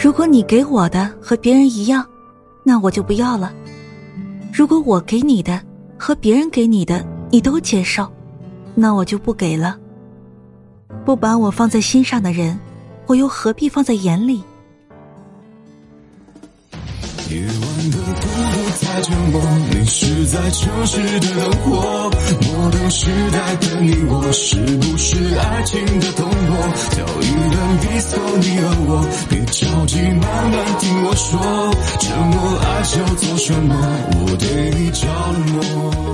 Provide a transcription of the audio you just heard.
如果你给我的和别人一样，那我就不要了；如果我给你的和别人给你的你都接受，那我就不给了。不把我放在心上的人，我又何必放在眼里？夜晚的孤独太折磨，迷失在城市的灯火，摩登时代的你我，是不是爱情的同伙？跳一段走你和我，别着急，慢慢听我说，这么爱叫做什么？我对你着了魔。